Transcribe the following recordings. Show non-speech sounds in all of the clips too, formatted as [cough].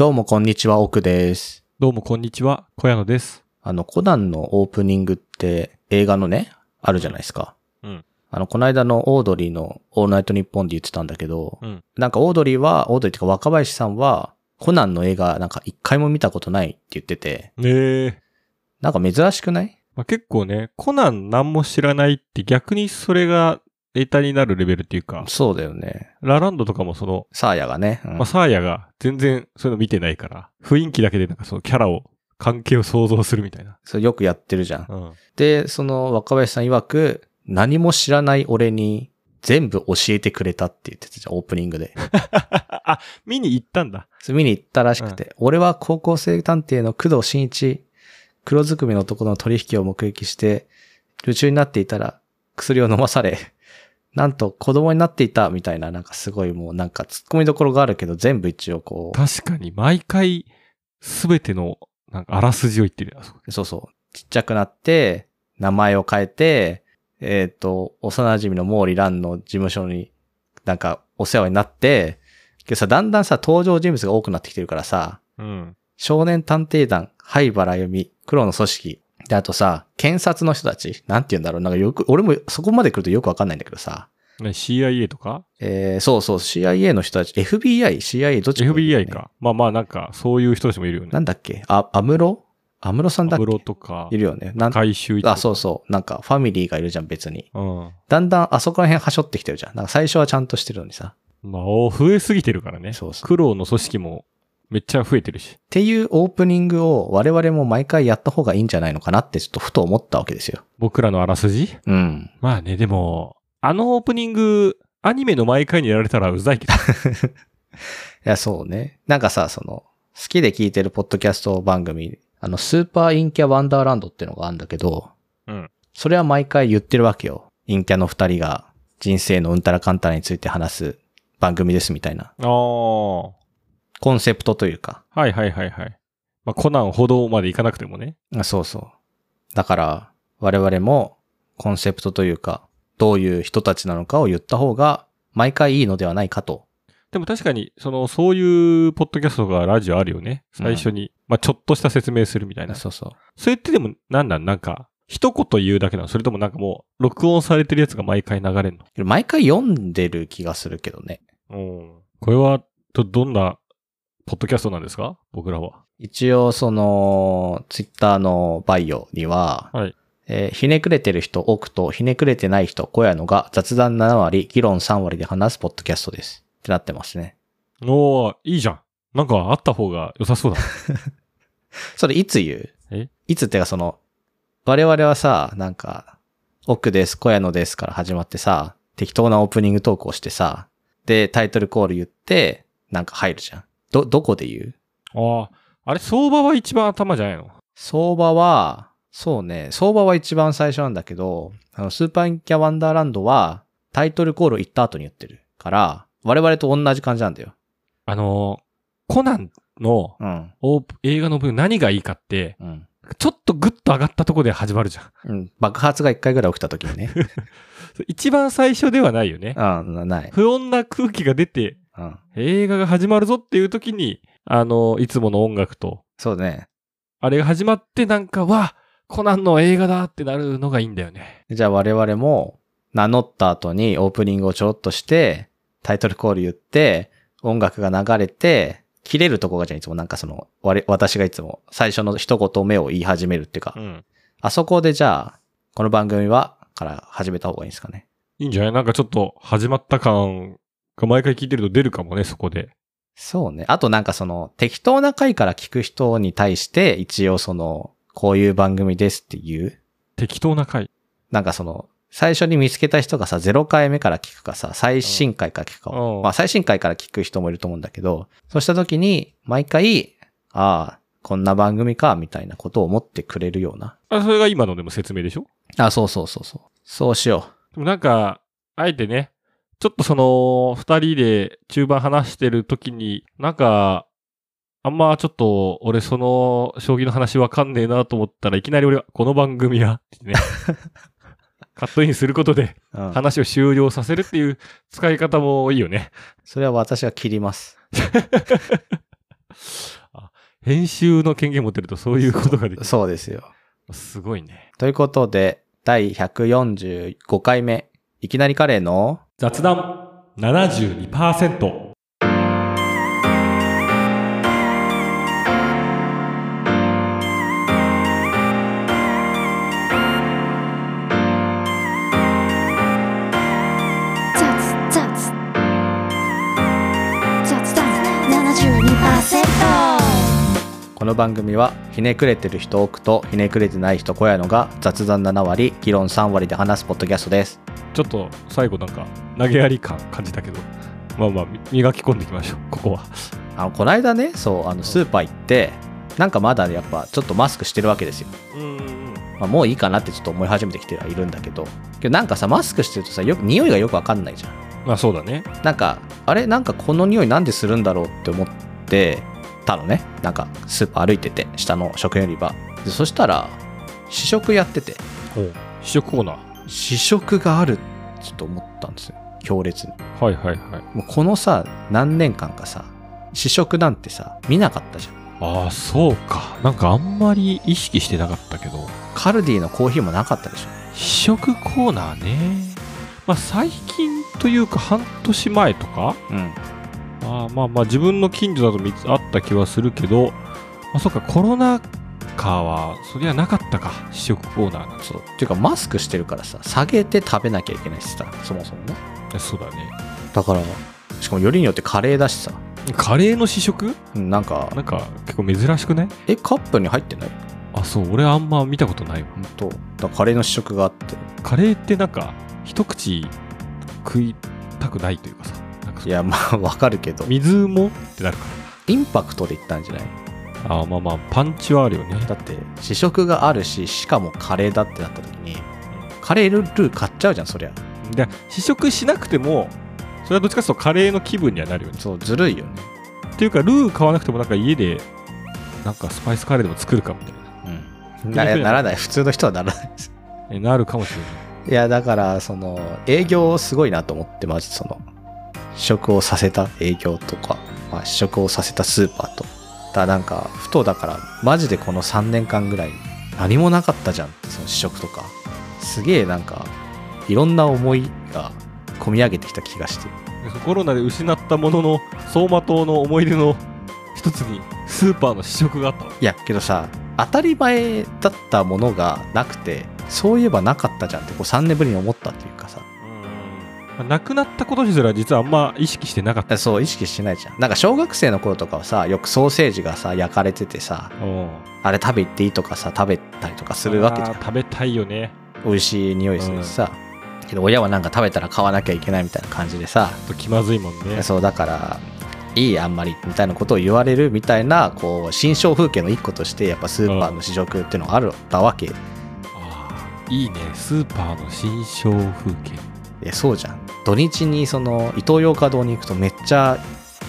どうもこんにちは、奥です。どうもこんにちは、小屋野です。あの、コナンのオープニングって映画のね、あるじゃないですか。うん。あの、この間のオードリーのオールナイトニッポンで言ってたんだけど、うん。なんかオードリーは、オードリーっていうか若林さんは、コナンの映画なんか一回も見たことないって言ってて、ねえ。なんか珍しくない？まあ、結構ね、コナン何も知らないって逆にそれがネタになるレベルっていうか、そうだよね。ラランドとかもその、サーヤがね。うんまあ、サーヤが全然そういうの見てないから、雰囲気だけでなんかそのキャラを、関係を想像するみたいな。それよくやってるじゃん。うん。で、その若林さん曰く、何も知らない俺に全部教えてくれたって言ってたじゃん、オープニングで。[laughs] あ、見に行ったんだ。それ見に行ったらしくて、俺は高校生探偵の工藤新一、黒ずくめの男の取引を目撃して、夢中になっていたら、薬を飲まされ、なんと子供になっていたみたいな、なんかすごいもうなんか突っ込みどころがあるけど、全部一応こ確かに毎回、すべての、なんかあらすじを言ってるよ。そこう、そうちっちゃくなって、名前を変えて、えっ、と、幼馴染の毛利蘭の事務所になんかお世話になって、けどさ、だんだんさ、登場人物が多くなってきてるからさ、うん。少年探偵団、灰原由美、黒の組織。で、あとさ、検察の人たち。なんて言うんだろう。なんかよく、俺もそこまで来るとよくわかんないんだけどさ。ね、CIA とか？えー、そうそう、CIA の人たち。FBI、CIA、どっちもいるよね ?FBI か。まあまあなんか、そういう人たちもいるよね。なんだっけ？あ、アムロ？アムロさんだっアブロけとかい、るよね。なん回収あ、そうそう。なんか、ファミリーがいるじゃん、別に。うん。だんだんあそこら辺はしょってきてるじゃん。なんか最初はちゃんとしてるのにさ。まあ、お増えすぎてるからね。そうそう苦労の組織もめっちゃ増えてるし。っていうオープニングを我々も毎回やった方がいいんじゃないのかなってちょっとふと思ったわけですよ。僕らのあらすじ？うん。まあね、でも、あのオープニング、アニメの毎回にやられたらうざいけど。[laughs] いや、そうね。なんかさ、その、好きで聞いてるポッドキャスト番組、あの、スーパーインキャワンダーランドっていうのがあるんだけど、うん。それは毎回言ってるわけよ。陰キャの二人が人生のうんたらかんたらについて話す番組ですみたいな。ああ。はコンセプトというか。いはいはいはい。まあ、コナンほどまでいかなくてもね。あそうそう。だから、我々もコンセプトというか、どういう人たちなのかを言った方が、毎回いいのではないかと。でも確かに、その、そういうポッドキャストがラジオあるよね。最初に。まあ、ちょっとした説明するみたいな。そうそう。それってでも、なんなん？なんか、一言言うだけなの？それともなんかもう、録音されてるやつが毎回流れるの？毎回読んでる気がするけどね。うん。これは、ど、どんな、ポッドキャストなんですか？僕らは。一応、その、ツイッターのバイオには、はい。えーひねくれてる人、奥とひねくれてない人、小屋のが雑談7割、議論3割で話すポッドキャストです。ってなってますね。おー、いいじゃん。なんかあった方が良さそうだ。[laughs] それいつ言う？え？いつってかその、我々はさ、なんか、奥です、小屋のですから始まってさ、適当なオープニングトークをしてさ、で、タイトルコール言って、なんか入るじゃん。ど、どこで言う？ああ、あれ相場は一番頭じゃないの？相場は、そうね、相場は一番最初なんだけど、あの、スーパーインキャワンダーランドは、タイトルコールを言った後に言ってるから、我々と同じ感じなんだよ。あのー、コナンのうん。オープ映画の分何がいいかって、うん。ちょっとグッと上がったとこで始まるじゃん。うん。爆発が一回ぐらい起きた時にね。[laughs] 一番最初ではないよね。うん、なない。不穏な空気が出て、うん。映画が始まるぞっていう時に、あの、いつもの音楽と、そうね。あれが始まってなんか、わ、コナンの映画だってなるのがいいんだよね。じゃあ我々も、名乗った後にオープニングをちょろっとして、タイトルコール言って、音楽が流れて、切れるとこがじゃあいつもなんかその、我私がいつも最初の一言目を言い始めるっていうか、うん。あそこでじゃあ、この番組は、から始めた方がいいんですかね。いいんじゃない？なんかちょっと始まった感が毎回聞いてると出るかもね、そこで。そうね。あとなんかその、適当な回から聞く人に対して、一応その、こういう番組ですっていう、適当な回。なんかその、最初に見つけた人がさ、0回目から聞くかさ、最新回から聞くかを、うんまあ最新回から聞く人もいると思うんだけど、そうした時に、毎回、ああ、こんな番組か、みたいなことを思ってくれるような。あ、それが今のでも説明でしょ？あ、そうそうそうそう。そうしよでもなんか、あえてね、ちょっとその、二人で中盤話してる時に、なんか、あんまちょっと、俺その、将棋の話わかんねえなと思ったらいきなり俺は、この番組は、ね、[laughs] カットインすることで。話を終了させるっていう使い方もいいよね。それは私は切ります。[laughs] 編集の権限持ってるとそういうことができる。そうですよ。すごいね。ということで、第145回目、いきなりカレーの雑談72%。雑雑雑談72%この番組はひねくれてる人多くとひねくれてない人小屋のが雑談7割議論3割で話すポッドキャストですちょっと最後なんか投げやり感感じたけど、まあまあみ磨き込んでいきましょう、ここは。あのこの間ねそうあのスーパー行ってなんかまだやっぱちょっとマスクしてるわけですよ、うん。まあ、もういいかなってちょっと思い始めてきてはいるんだけどけどなんかさマスクしてるとさよく匂いがよくわかんないじゃんまあそうだね。なんかあれ？なんかこの匂いなんでするんだろうって思ってたのねなんかスーパー歩いてて下の食品売り場でそしたら試食やってて。試食コーナー。試食があるちょっと思ったんですよ。強烈に。はいはいはい。もうこのさ何年間かさ試食なんてさ見なかったじゃん。ああ、そうか。なんかあんまり意識してなかったけど、カルディのコーヒーもなかったでしょ。試食コーナーね。まあ最近というか半年前とか。うん。あーまあまあ自分の近所だとあった気はするけど、まあそうか、コロナ禍はそりゃなかったか、試食コーナーなんて。そう。っていうかマスクしてるからさ下げて食べなきゃいけないしさそもそもね。そうだね。だからしかもよりによってカレーだしさ。カレーの試食？うんなんかなんか結構珍しくない？えカップに入ってない？あ、そう、俺あんま見たことないわ。ほんと。だからカレーの試食があって。カレーってなんか、一口食いたくないというかさ、なんかいやまあわかるけど。水も？ってなるかインパクトで言ったんじゃない？ら。あーまあまあ、パンチはあるよね。だって試食があるししかもカレーだってなった時にカレールー買っちゃうじゃんそりゃで、試食しなくても、それはどっちかというとカレーの気分にはなるよね。そうずるいよねっていうか、ルー買わなくてもなんか家で、なんかスパイスカレーでも作るかみたいな。うんなならない普通の人はならないですえなるかもしれない。いやだからその営業すごいなと思ってまずその試食をさせた営業とか、まあ、試食をさせたスーパーとだなんかふとだからマジでこの3年間ぐらい何もなかったじゃん。ってその試食とか。すげえなんかいろんな思いが込み上げてきた気がして。でコロナで失ったものの走馬灯の思い出の一つにスーパーの試食があったわいやけどさ当たり前だったものがなくてそういえばなかったじゃんってこう3年ぶりに思ったっていうかさまあなくなったことにすら実はあんま意識してなかった。そう意識してないじゃん。なんか小学生の頃とかはさよくソーセージがさ焼かれててさあれ食べ行っていいとかさ食べたりとかするわけじゃん。食べたいよね。美味しい匂いするしさ、けど親はなんか食べたら買わなきゃいけないみたいな感じでさ、ちょっと気まずいもんね。そうだからいいあんまりみたいなことを言われるみたいなこう新象風景の一個としてやっぱスーパーの試食っていうのがあるたわけ。あーいいね。スーパーの新象風景。えそうじゃん土日にそのイトーヨーカドーに行くとめっちゃ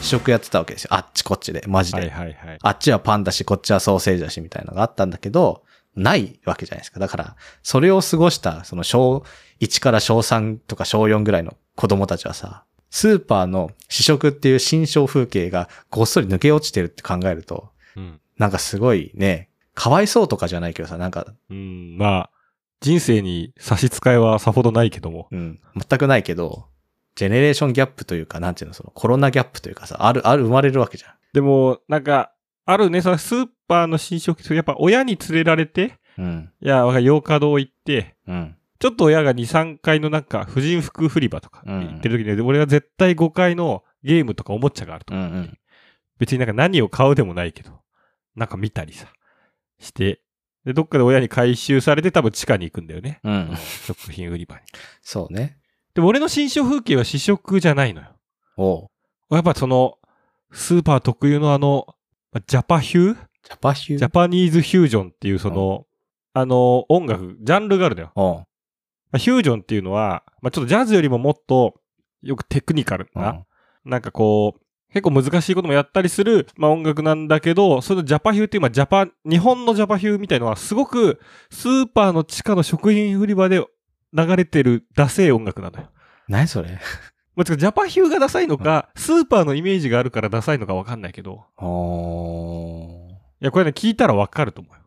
試食やってたわけですよ。あっちこっちで。マジで、はいはいはい。あっちはパンだしこっちはソーセージだしみたいなのがあったんだけどないわけじゃないですか。だからそれを過ごしたその小1から小3とか小4ぐらいの子供たちはさスーパーの試食っていう新象風景がごっそり抜け落ちてるって考えるとうん、なんかすごいねかわいそうとかじゃないけどさなんかうん、まあ人生に差し支えはさほどないけども。うん、全くないけど、ジェネレーションギャップというか、なんていうの、そのコロナギャップというかさ、ある、ある、生まれるわけじゃん。でもなんかあるねそのスーパーの新食やっぱ親に連れられてうん、いや洋華堂行ってうん、ちょっと親が2、3階のなんか、婦人服売り場とかうん行ってる時に、俺は絶対5階のゲームとかおもちゃがあるとうん、う思う、ん。別になんか何を買うでもないけど、なんか見たりさ、して、で、どっかで親に回収されて多分地下に行くんだよね。うん、食品売り場に。そうね。でも俺の新象風景は試食じゃないのよ。おうやっぱその、スーパー特有のあの、ジャパヒュー？ジャパヒュー？ジャパニーズフュージョンっていうその、あの、音楽、ジャンルがあるのよ。おあフュージョンっていうのは、まあ、ちょっとジャズよりももっと、よくテクニカルな、うんなんかこう、結構難しいこともやったりする、まあ、音楽なんだけど、そのジャパヒューっていう、まあ、ジャパ、日本のジャパヒューみたいのは、すごく、スーパーの地下の食品売り場で流れてるダセー音楽なのよ。何それ？まあ、ジャパヒューがダサいのか、スーパーのイメージがあるからダサいのかわかんないけど、いや、これね、聞いたらわかると思うよ。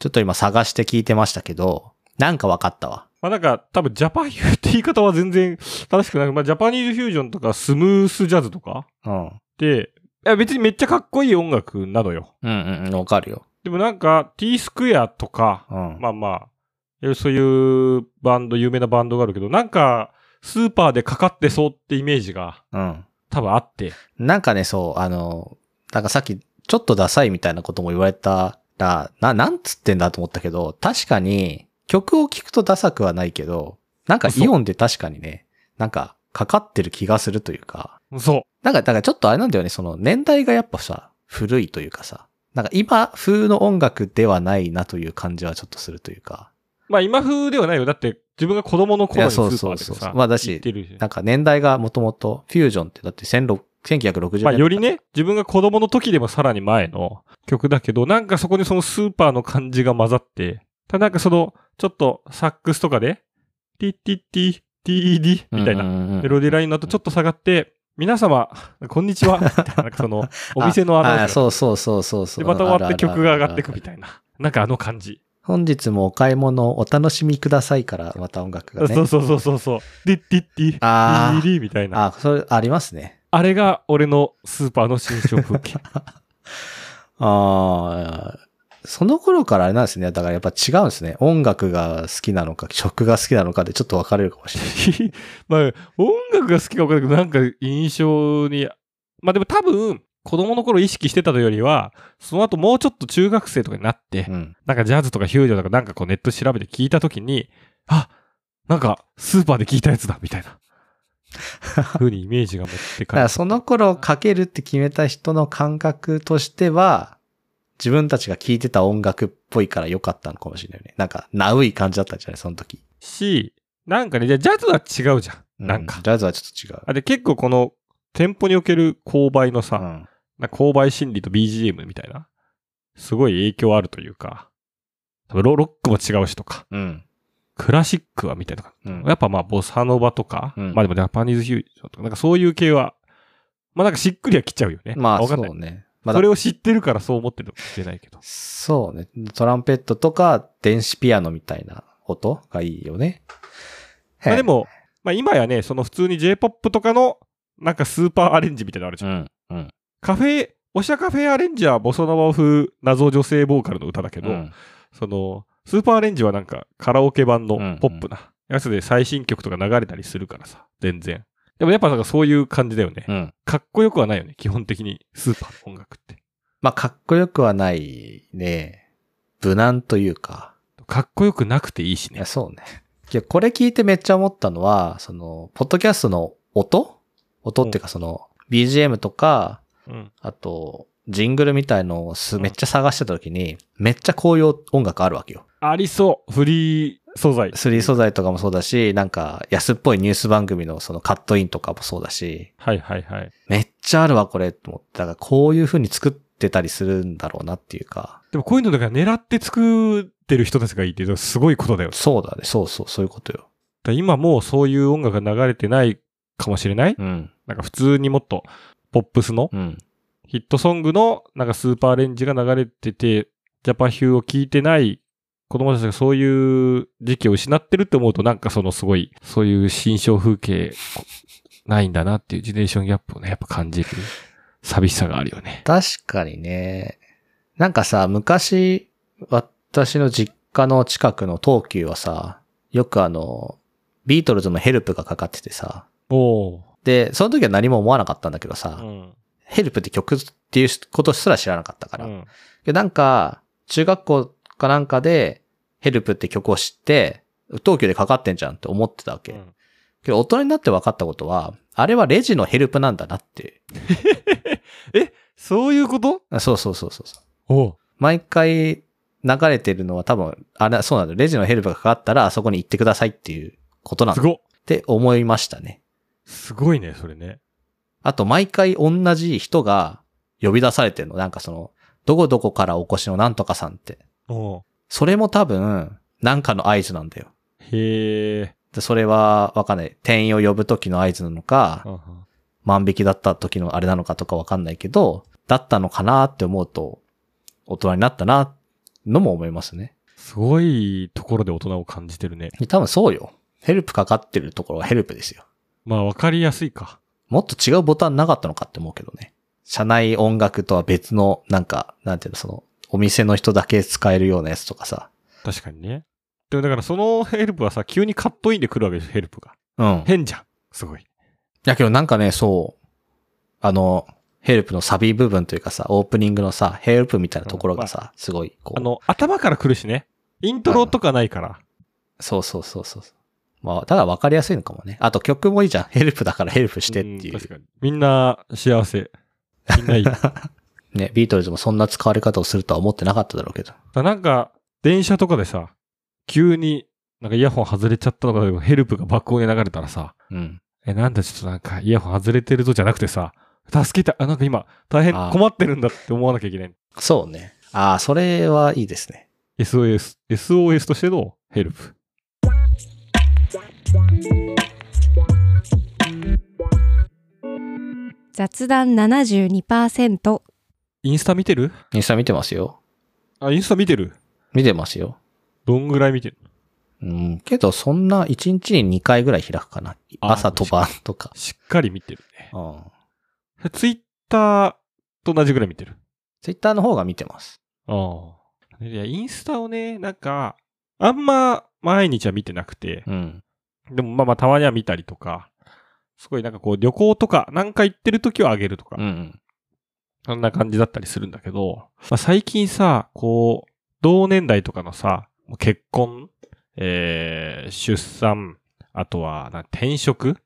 ちょっと今探して聞いてましたけど、なんか分かったわ。まあなんか、多分ジャパンヒューって言い方は全然正しくない。まあジャパニーズフュージョンとかスムースジャズとかうん。で、いや別にめっちゃかっこいい音楽なのよ。うんうんうん、わかるよ。でもなんか T スクエアとか、うん。まあまあ、えそういうバンド、有名なバンドがあるけど、なんかスーパーでかかってそうってイメージがうん。多分あって。なんかね、そう、あの、なんかさっき、ちょっとダサいみたいなことも言われたら、な、なんつってんだと思ったけど、確かに、曲を聴くとダサくはないけど、なんかイオンで確かにね、なんか、かかってる気がするというか、そう。なんか、だからちょっとあれなんだよね、その年代がやっぱさ、古いというかさ、なんか今風の音楽ではないなという感じはちょっとするというか、まあ今風ではないよ。だって自分が子供の頃にスーパーでいやそうそうそさ、うまあだしなんか年代がもともとフュージョンってだって16 1960年まあよりね、自分が子供の時でもさらに前の曲だけど、なんかそこにそのスーパーの感じが混ざって、ただなんかその、ちょっとサックスとかで、ティッティッティ、ティーディみたいななメロディーラインの後ちょっと下がって、皆様、こんにちは。[laughs] みたいな、なんかその、お店のアナウンスがそうそうそうそうそう。で、また終わって曲が上がってくみたいな。なんかあの感じ。本日もお買い物お楽しみくださいから、また音楽がね。そうそうそうそうそう。ディッディッディ、ディディみたいな。あ、それありますね。あれが俺のスーパーの心象風景。[laughs] ああ、その頃からあれなんですね。だからやっぱ違うんですね。音楽が好きなのか、曲が好きなのかでちょっと分かれるかもしれない。[laughs] まあ、音楽が好きか分かんないけど、なんか印象に、まあでも多分、子供の頃意識してたというよりは、その後もうちょっと中学生とかになって、うん。なんかジャズとかヒュージョンとかなんかこうネット調べて聞いたときに、あ、なんかスーパーで聞いたやつだ、みたいな。[laughs] 風にイメージが持ってだからかれその頃かけるって決めた人の感覚としては、自分たちが聴いてた音楽っぽいから良かったのかもしれないよね。なんか、ナウい感じだったんじゃない？その時。し、なんかね、じゃあジャズは違うじゃん。なんか。うジャズはちょっと違う。あで、結構この、店舗における購買のさ、うん。な購買心理と BGM みたいな、すごい影響あるというか、ロロックも違うしとか、うん。クラシックはみたいな。うんやっぱまあ、ボサノバとか、うんまあでもジャパニーズフュージョンとか、なんかそういう系は、まあなんかしっくりはきちゃうよね。まあ、そ。うね。まあそれを知ってるからそう思ってるかもしれないけど。そうね。トランペットとか電子ピアノみたいな音がいいよね。まあで、も、まあ今やね、その普通に J-POP とかの、なんかスーパーアレンジみたいなのあるじゃん。うん。うん。カフェ、おしゃカフェアレンジはボソノバ風謎女性ボーカルの歌だけど、うんその、スーパーアレンジはなんかカラオケ版のうんポップなやつで最新曲とか流れたりするからさ、全然。でもやっぱなんかそういう感じだよね。うん。かっこよくはないよね、基本的にスーパーの音楽って。まあ、かっこよくはないね。無難というか。かっこよくなくていいしねいや、。そうね。いや、これ聞いてめっちゃ思ったのは、その、ポッドキャストの音？音っていうかその、BGM とか、うん。あと、ジングルみたいのをすうんめっちゃ探してた時に、めっちゃこういう音楽あるわけよ。ありそう。フリー素材。3素材とかもそうだし、なんか安っぽいニュース番組のそのカットインとかもそうだし、はいはいはい。めっちゃあるわ、これ、と思って。だからこういう風に作ってたりするんだろうなっていうか。でもこういうのだから狙って作ってる人たちがいて、すごいことだよ。そうだね。そうそう、そういうことよ。ら今もうそういう音楽が流れてないかもしれないうん。なんか普通にもっとポップスのうん。ヒットソングのなんかスーパーレンジが流れてて、ジャパヒューを聞いてない子供たちがそういう時期を失ってるって思うとなんかそのすごい、そういう新象風景ないんだなっていうジェネレーションギャップをね、やっぱ感じる寂しさがあるよね。確かにね。なんかさ、昔、私の実家の近くの東急はさ、よくあの、ビートルズのヘルプがかかっててさ。で、その時は何も思わなかったんだけどさ、うん。ヘルプって曲っていうことすら知らなかったから。うん。でなんか、中学校かなんかで、ヘルプって曲を知って、東急でかかってんじゃんって思ってたわけ。うんけど大人になって分かったことは、あれはレジのヘルプなんだなって。[laughs] そういうこと？あそうそうそうそうそう。おう毎回流れてるのは多分、あれ、そうなんだよ。レジのヘルプがかかったら、あそこに行ってくださいっていうことなんだっすごっ。て思いましたね。すごいね、それね。あと、毎回同じ人が呼び出されてるの。なんかその、どこどこからお越しのなんとかさんって。おうそれも多分、なんかの合図なんだよ。へえ。でそれは、わかんない。店員を呼ぶ時の合図なのか、万引きだった時のあれなのかとかわかんないけど、だったのかなって思うと、大人になったな、のも思いますね。すごいところで大人を感じてるね。多分そうよ。ヘルプかかってるところはヘルプですよ。まあわかりやすいか。もっと違うボタンなかったのかって思うけどね。社内音楽とは別の、なんか、なんていうの、その、お店の人だけ使えるようなやつとかさ。確かにね。でもだからそのヘルプはさ、急にカットインで来るわけですヘルプが。うん。い変じゃん。すごい。やけどなんかね、そう、あの、ヘルプのサビ部分というかさ、オープニングのさ、ヘルプみたいなところがさ、すごい、こう。あの、頭から来るしね。イントロとかないから。そうそうそうそう。まあ、ただ分かりやすいのかもね。あと曲もいいじゃん。ヘルプだからヘルプしてっていう。ん確かに。みんな幸せ。みんないい。[laughs] ね、ビートルズもそんな使われ方をするとは思ってなかっただろうけど。だなんか、電車とかでさ、急になんかイヤホン外れちゃったのか、ヘルプが爆音で流れたらさ、うん。え、なんだちょっとなんかイヤホン外れてるぞじゃなくてさ、助けて、あ、なんか今大変困ってるんだって思わなきゃいけない。そうね。ああ、それはいいですね。SOS、SOS としてのヘルプ。雑談72%インスタ見てる？インスタ見てますよ。あ、インスタ見てる？見てますよ。どんぐらい見てるうん。けど、そんな1日に2回ぐらい開くかな。あ朝と晩とか。しっかり見てるね。うん。ツイッターと同じぐらい見てる？ツイッターの方が見てます。ああ。いや、インスタをね、なんか、あんま毎日は見てなくて、うん。でもまあまあたまには見たりとか、すごいなんかこう旅行とか、なんか行ってる時はあげるとか、うん。そんな感じだったりするんだけど、まあ、最近さ、こう、同年代とかのさ、結婚、えー、出産、あとはな転職、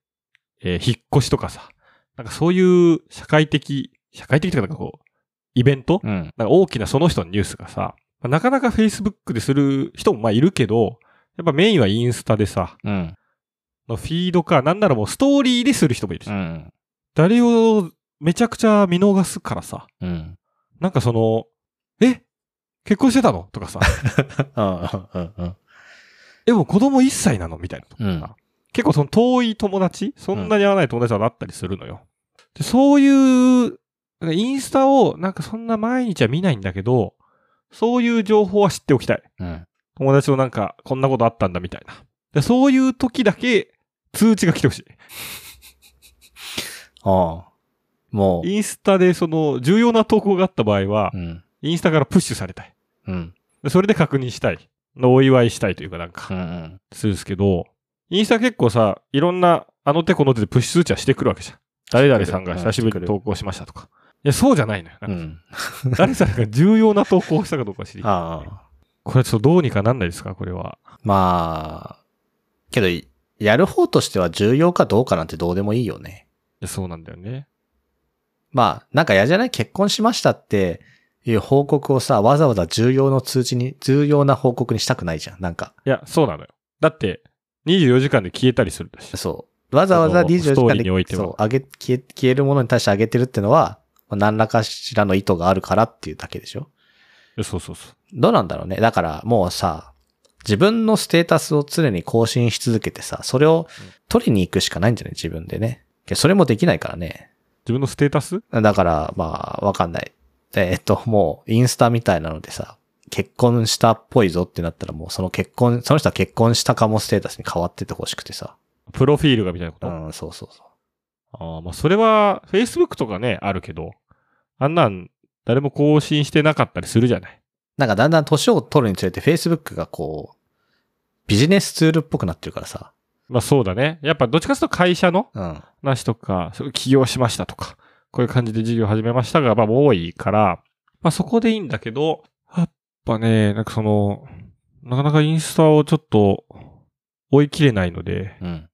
えー引っ越しとかさ、なんかそういう社会的、社会的というかなんかこう、イベントうん。なんか大きなその人のニュースがさ、まあなかなか Facebook でする人もまあいるけど、やっぱメインはインスタでさ、うん。のフィードか、なんならもうストーリーでする人もいるし、うん。誰をめちゃくちゃ見逃すからさ、うん。なんかその、え？結婚してたの？とかさ、[laughs] うん。うん。うん。え、もう子供1歳なの？みたいなとかさ、うん結構その遠い友達？そんなに会わない友達とかだったりするのよ。でそういう、インスタをなんかそんな毎日は見ないんだけど、そういう情報は知っておきたい。うん。友達となんかこんなことあったんだみたいな。でそういう時だけ通知が来てほしい。ああ。もインスタでその重要な投稿があった場合はう。、うん。インスタからプッシュされたい。うん。でそれで確認したい。お祝いしたいというかなんうか、ん。するんですけど、インスタ結構さ、いろんな、あの手この手でプッシュ通知はしてくるわけじゃん。誰々さんが久しぶりに投稿しましたとか。いや、そうじゃないのよ。うなん。[laughs] 誰さんが重要な投稿をしたかどうか知りたい。ああ。これちょっとどうにかなんないですか？これは。まあ、けど、やる方としては重要かどうかなんてどうでもいいよね。いや、そうなんだよね。まあ、なんか嫌じゃない？結婚しましたっていう報告をさ、わざわざ重要の通知に、重要な報告にしたくないじゃん。なんか、いや、そうなのよ。だって、24時間で消えたりするんだし。そう。わざわざその24時間でリーにおいてはそう、上げ、消え、消えるものに対して上げてるってのは、まあ何らかしらの意図があるからっていうだけでしょそうそうそう。どうなんだろうね。だからもうさ、自分のステータスを常に更新し続けてさ、それを取りに行くしかないんじゃない？自分でね。それもできないからね。自分のステータス？だから、まあ、わかんない。えっと、もう、インスタみたいなのでさ、結婚したっぽいぞってなったらもうその結婚、その人は結婚したかもステータスに変わっててほしくてさ。プロフィールがみたいなこと、うん、そうそうそああ、まあ、それは、Facebook とかね、あるけど、あんなん、誰も更新してなかったりするじゃない？う。なんかだんだん年を取るにつれて Facebook がこう、ビジネスツールっぽくなってるからさ。まあそうだね。やっぱどっちかというと会社のうん。話とか、そう起業しましたとか、こういう感じで事業始めましたが、まあ多いから、まあそこでいいんだけど、やっぱね、なんかその、なかなかインスタをちょっと追い切れないので、うん。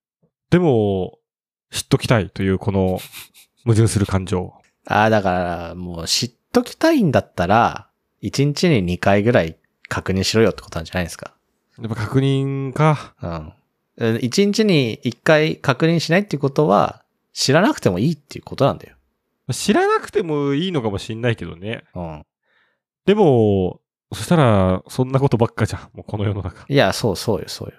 でも、知っときたいというこの矛盾する感情。ああ、だから、もう知っときたいんだったら、1日に2回ぐらい確認しろよってことなんじゃないですか。やっぱ確認か。うん。1日に1回確認しないっていうことは、知らなくてもいいっていうことなんだよ。知らなくてもいいのかもしんないけどね。うん。でも、そしたら、そんなことばっかじゃん。もうこの世の中。いや、そうそうよ、そうよ。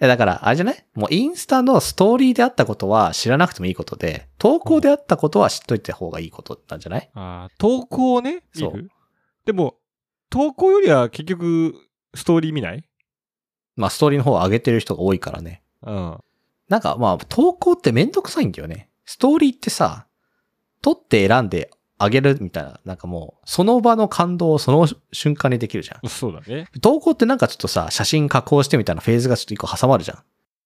え、だから、あれじゃない？もうインスタのストーリーであったことは知らなくてもいいことで、投稿であったことは知っといた方がいいことなんじゃない？あー投稿をね、見そうる？でも、投稿よりは結局、ストーリー見ない？まあ、ストーリーの方を上げてる人が多いからね。うん。なんか、まあ、投稿ってめんどくさいんだよね。ストーリーってさ、撮って選んで上げるみたいな、なんかもう、その場の感動をその瞬間にできるじゃん。そうだね。投稿ってなんかちょっとさ、写真加工してみたいなフェーズがちょっと一個挟まるじゃ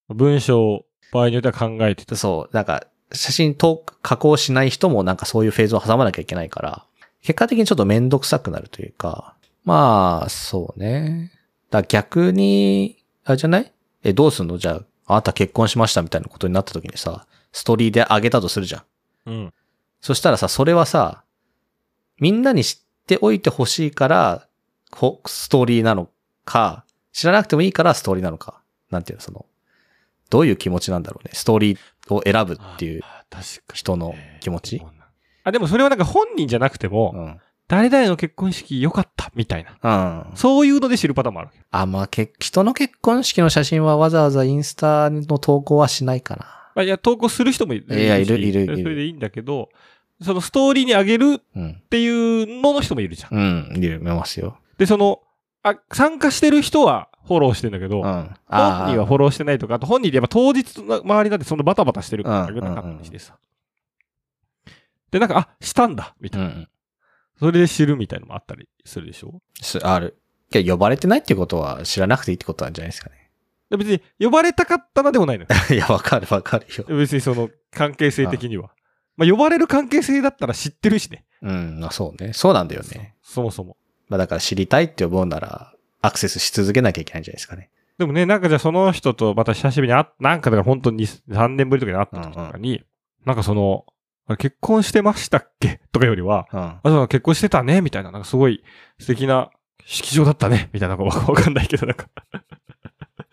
文章、場合によっては考えてたん。。そう、なんか、写真と加工しない人もなんかそういうフェーズを挟まなきゃいけないから、結果的にちょっとめんどくさくなるというか、まあ、そうね。だから逆に、あれじゃない？え、どうすんの？じゃあ、あなた結婚しましたみたいなことになった時にさ、ストーリーで上げたとするじゃん。うん。そしたらさ、それはさ、みんなに知っておいてほしいから、こストーリーなのか、知らなくてもいいからストーリーなのか。なんていうの、その、どういう気持ちなんだろうね？ストーリーを選ぶっていう。人の気持ち？あ、でもそれはなんか本人じゃなくても、うん。誰々の結婚式良かった、みたいな。うん。そういうので知るパターンもある。あ、まあ、け、人の結婚式の写真はわざわざインスタの投稿はしないかな。まあ、いや、投稿する人もいるし。いやいるいるいるそれでいいんだけど、そのストーリーにあげるっうん。ていうのの人もいるじゃん。うん。いる、見ますよ。で、その、あ、参加してる人はフォローしてんだけど、うん。本あ人はフォローしてないとか、あと本人でやっぱ当日の周りだってそのバタバタしてるからあげなかったりしてさ。で、なんか、あ、したんだ、みたいな。うん。それで知るみたいのもあったりするでしょ？すある。けど呼ばれてないってことは知らなくていいってことなんじゃないですかね。で別に呼ばれたかったらでもないのよ。[laughs] いや、わかるわかるよ。別にその関係性的には。まあ、呼ばれる関係性だったら知ってるしね。うん、まあそうね。そうなんだよね。そもそも。まあだから知りたいって思うなら、アクセスし続けなきゃいけないんじゃないですかね。でもね、なんかじゃあその人とまた久しぶりに会っ、なんかだから本当に3年ぶりとかに会った時とかに、なんかその、結婚してましたっけ？とかよりは、うん。あ、そう結婚してたねみたいな、なんかすごい素敵な式場だったねみたいな、[laughs] わかんないけど、なんか。[laughs]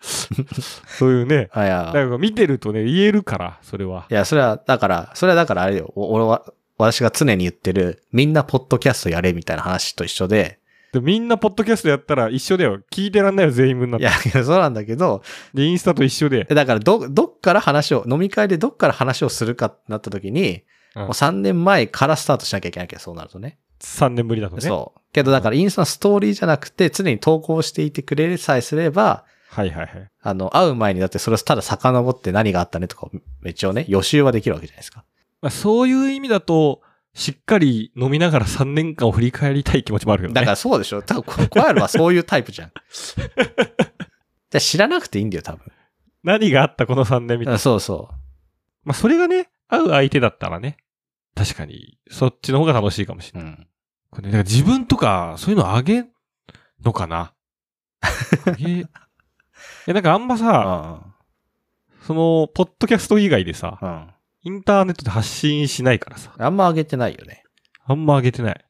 そういうね。あ、いや、なんか見てるとね、言えるから、それは。いや、それは、だから、それはだからあれよ。お俺は、私が常に言ってる、みんなポッドキャストやれみたいな話と一緒で、でみんなポッドキャストやったら一緒だよ。聞いてらんないよ、全員分なんて。いや、いやそうなんだけど、で、インスタと一緒で。だから、ど、どっから話を、飲み会でどっから話をするかってなった時に、うんもう3年前からスタートしなきゃいけないけど、そうなるとね。3年ぶりだとね。そう。けど、だから、インスタのストーリーじゃなくて、常に投稿していてくれさえすれば、はいはいはい。あの、会う前にだってそれをただ遡って何があったねとか、一応ね、予習はできるわけじゃないですか。まあ、そういう意味だと、しっかり飲みながら3年間を振り返りたい気持ちもあるけどね。だからそうでしょ多分、こコアルはそういうタイプじゃん。じゃあ知らなくていいんだよ、多分。何があったこの3年みたいな。うんそうそまあ、それがね、会う相手だったらね、確かに、そっちの方が楽しいかもしれう。うない。ん。これね、だから自分とか、そういうのあげんのかなあげ、[laughs] いや、なんかあんまうさ、ん。その、ポッドキャスト以外でさ、うん。インターネットで発信しないからさ、あんま上げてないよね。あんまあげてない。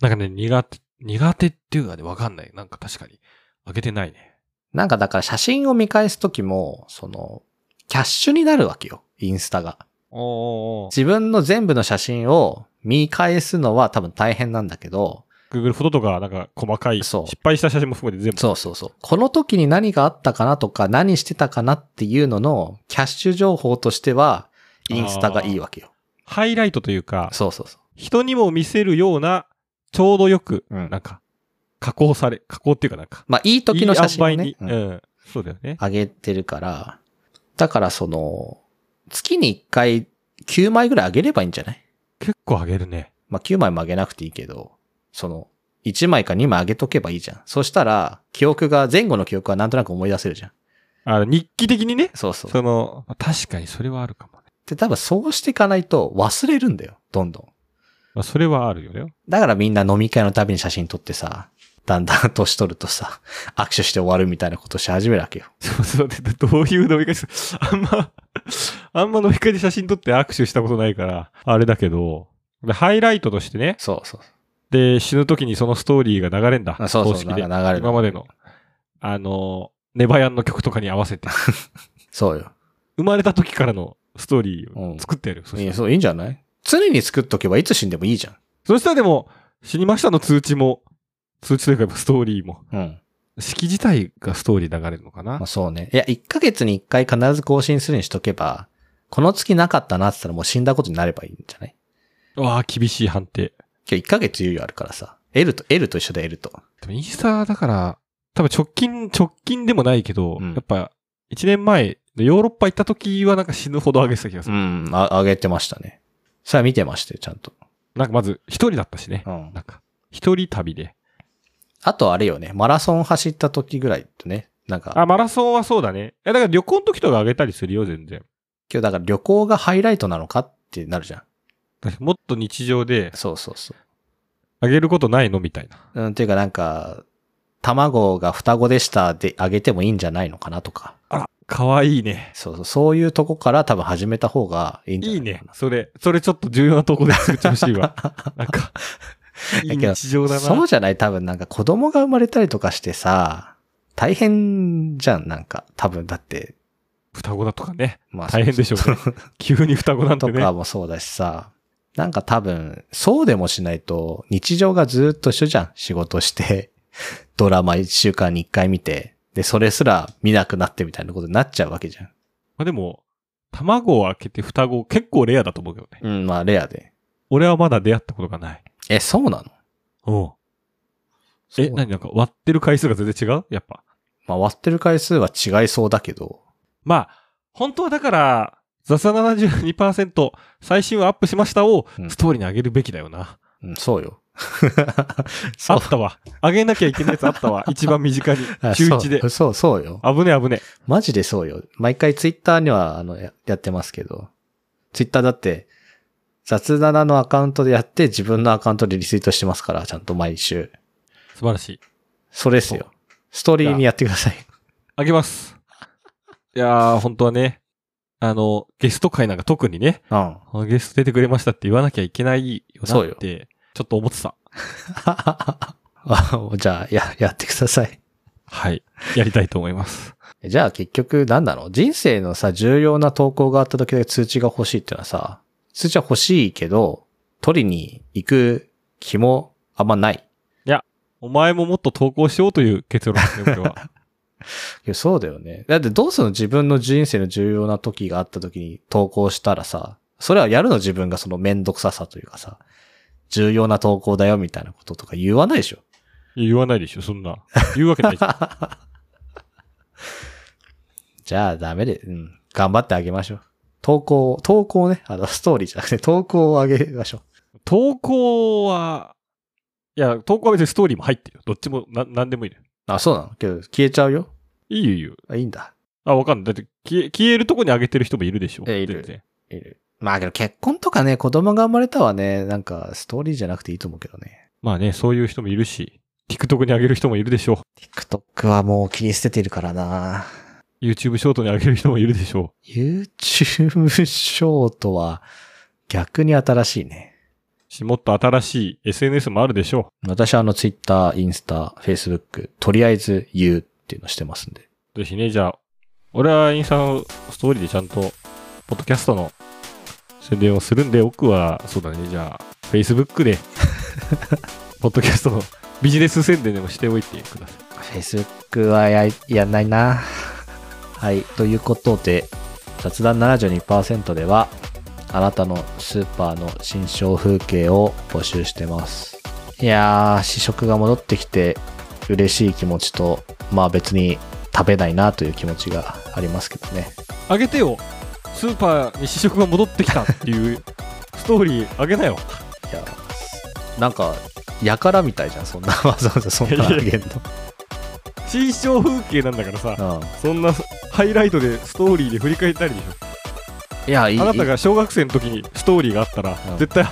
なんかね、苦手、苦手っていうかね、わかんない。なんか確かに、あげてないね。なんかだから写真を見返すときも、その、キャッシュになるわけよ。インスタが。自分の全部の写真を見返すのは多分大変なんだけど、Google フォトとか、なんか細かい、そう失敗した写真も含めて全部。そうそうそう。この時に何があったかなとか、何してたかなっていうののキャッシュ情報としては、インスタがいいわけよ。ハイライトというか、そうそうそ人にも見せるような、ちょうどよく、うんなんか、加工され、加工っていうかなんか、う。まあ、いい時の写真をねいい、うんうん、そうだよね。上げてるから、だからその、月に1回9枚ぐらい上げればいいんじゃない？結構あげるね。まあ、9枚も上げなくていいけど、その、1枚か2枚上げとけばいいじゃん。そしたら、記憶が、前後の記憶はなんとなく思い出せるじゃん。あ日記的にね？そうそう。その、確かにそれはあるかもね。で、多分そうしていかないと忘れるんだよ。どんどん。まあ、それはあるよね。だからみんな飲み会のたびに写真撮ってさ、だんだん年取るとさ、握手して終わるみたいなことし始めるわけよ。[laughs] そうそう。でどういう飲み会です [laughs] あんま、[laughs] あんま飲み会で写真撮って握手したことないから、あれだけど、でハイライトとしてね、そうそう。で、死ぬ時にそのストーリーが流れんだ。あそうそう公式で。流れる今までの、あの、ネバヤンの曲とかに合わせて、[laughs] そうよ。生まれた時からのストーリーうんを作ってやるよ。そしたらいいそう、いいんじゃない？常に作っとけばいつ死んでもいいじゃん。そしたらでも、死にましたの通知も、通知というかストーリーも、うん。式自体がストーリー流れるのかな？まあ、そうね。いや、1ヶ月に1回必ず更新するにしとけば、この月なかったなって言ったらもう死んだことになればいいんじゃない？うわあ、厳しい判定。今日1ヶ月猶予あるからさ。L と、L と一緒だ、L と。でもインスタだから、多分直近、直近でもないけど、うんやっぱ、1年前、ヨーロッパ行った時はなんか死ぬほど上げてた気がすうる。ん、あ、あげてましたね。それは見てましたよ、ちゃんと。なんかまず、一人だったしね。うん。なんか、一人旅で。あとあれよね、マラソン走った時ぐらいとね、なんか、あ、マラソンはそうだね。え、だから旅行の時とか上げたりするよ、全然。今日だから旅行がハイライトなのかってなるじゃん。[laughs] もっと日常でそうそうそ上げることないのみたいな。う。うん、ていうかなんか、卵が双子でしたであげてもいいんじゃないのかなとか。あら、かわいいね。そうそう、そういうとこから多分始めた方がいいんじゃいないいかな。ね。それ、それちょっと重要なとこで作ってほしいわ。[laughs] なんか、いい日常だな。そうじゃない多分なんか子供が生まれたりとかしてさ、大変じゃん、なんか。多分だって。双子だとかね。まあ大変でしょうね。急に双子なんてとね。かもそうだしさ、なんか多分、そうでもしないと、日常がずっと一緒じゃん。仕事して、ドラマ一週間に一回見て、で、それすら見なくなってみたいなことになっちゃうわけじゃん。まあでも、卵を開けて双子結構レアだと思うけどね。うん、まあ、レアで。俺はまだ出会ったことがない。え、そうなの？おえ、そう何？なんか割ってる回数が全然違う？やっぱ。まあ、割ってる回数は違いそうだけど、まあ、本当はだから、ザサ72%最新話アップしましたをうんストーリーに上げるべきだよな。うん、そうよ。[laughs] あったわ。上げなきゃいけないやつあったわ。[laughs] 一番身近に。あ週一でそう。そう、そうよ。危ね危ね。マジでそうよ。毎回ツイッターには、あの、ややってますけど、ツイッターだって、雑談のアカウントでやって自分のアカウントでリツイートしてますから、ちゃんと毎週。素晴らしい。それですよ。ストーリーにやってください。あげます。いやー、本当はね、あの、ゲスト会なんか特にね、うん。ゲスト出てくれましたって言わなきゃいけないよそうよなって、ちょっと思ってた。あ [laughs] じゃあ、や、やってください。はい。やりたいと思います。じゃあ結局何なの？人生のさ、重要な投稿があった時だけ通知が欲しいっていうのはさ、通知は欲しいけど、取りに行く気もあんまない。お前ももっと投稿しようという結論ですね、[laughs] これは。いやそうだよね。だってどうするの自分の人生の重要な時があった時に投稿したらさ、それはやるの自分がそのめんどくささというかさ、重要な投稿だよみたいなこととか言わないでしょ。いや言わないでしょ、そんな。言うわけないじゃん。[laughs] じゃあダメで、うん。頑張ってあげましょう。投稿、投稿ね。あの、ストーリーじゃなくて投稿をあげましょ投稿は、いや、投稿は別にストーリーも入ってるよ。どっちも、な、なんでもいいのよ。う。あ、そうなの？けど、消えちゃうよ？いいよ、いいよ。あ、いいんだ。あ、わかんない。だって、消え、消えるとこに上げてる人もいるでしょ。えいるいる。まあけど結婚とかね、子供が生まれたはね、なんかストーリーじゃなくていいと思うけどね。まあね、そういう人もいるし、TikTok に上げる人もいるでしょ TikTok はもう切り捨ててるからなう。YouTube ショートに上げる人もいるでしょ YouTube [laughs] ショートは逆に新しいね。う。し、もっと新しい SNS もあるでしょ私はあの Twitter、インスタ、Facebook、とりあえず言うっていうのしてますんで。う。ぜひね、じゃあ、俺はインスタのストーリーでちゃんと、ポッドキャストの宣伝をするんで、奥は、そうだね、じゃあ、Facebook で、[laughs] ポッドキャストのビジネス宣伝でもしておいてください。Facebook はや、やんないなはい。ということで、雑談72%では、あなたのスーパーの新商風景を募集してます。いやー、試食が戻ってきて嬉しい気持ちと、まあ別に食べないなという気持ちがありますけどね。あげてよスーパーに試食が戻ってきたっていうストーリーあげなよ。いや、なんか、やからみたいじゃん、そんな、わざわざそんなあげん [laughs] 新象風景なんだからさ、の。うん。そんなハイライトでストーリーで振り返ったりでしいや、いい。ょ。あなたが小学生の時にストーリーがあったら、うん絶対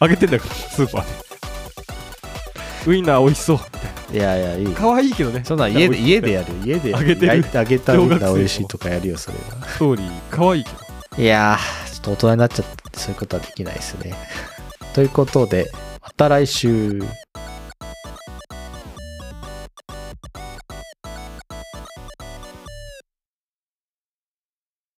あげてんだから、スーパーで。ウインナー美味しそう。いやいや、いい。可愛いけどね。そんなん家で、家でやる。家であげてるあげたみん小学生もな美味しいとかやるよ、それは。ストーリー可愛いけど。いやー、ちょっと大人になっちゃって、そういうことはできないですね。ということで、また来週。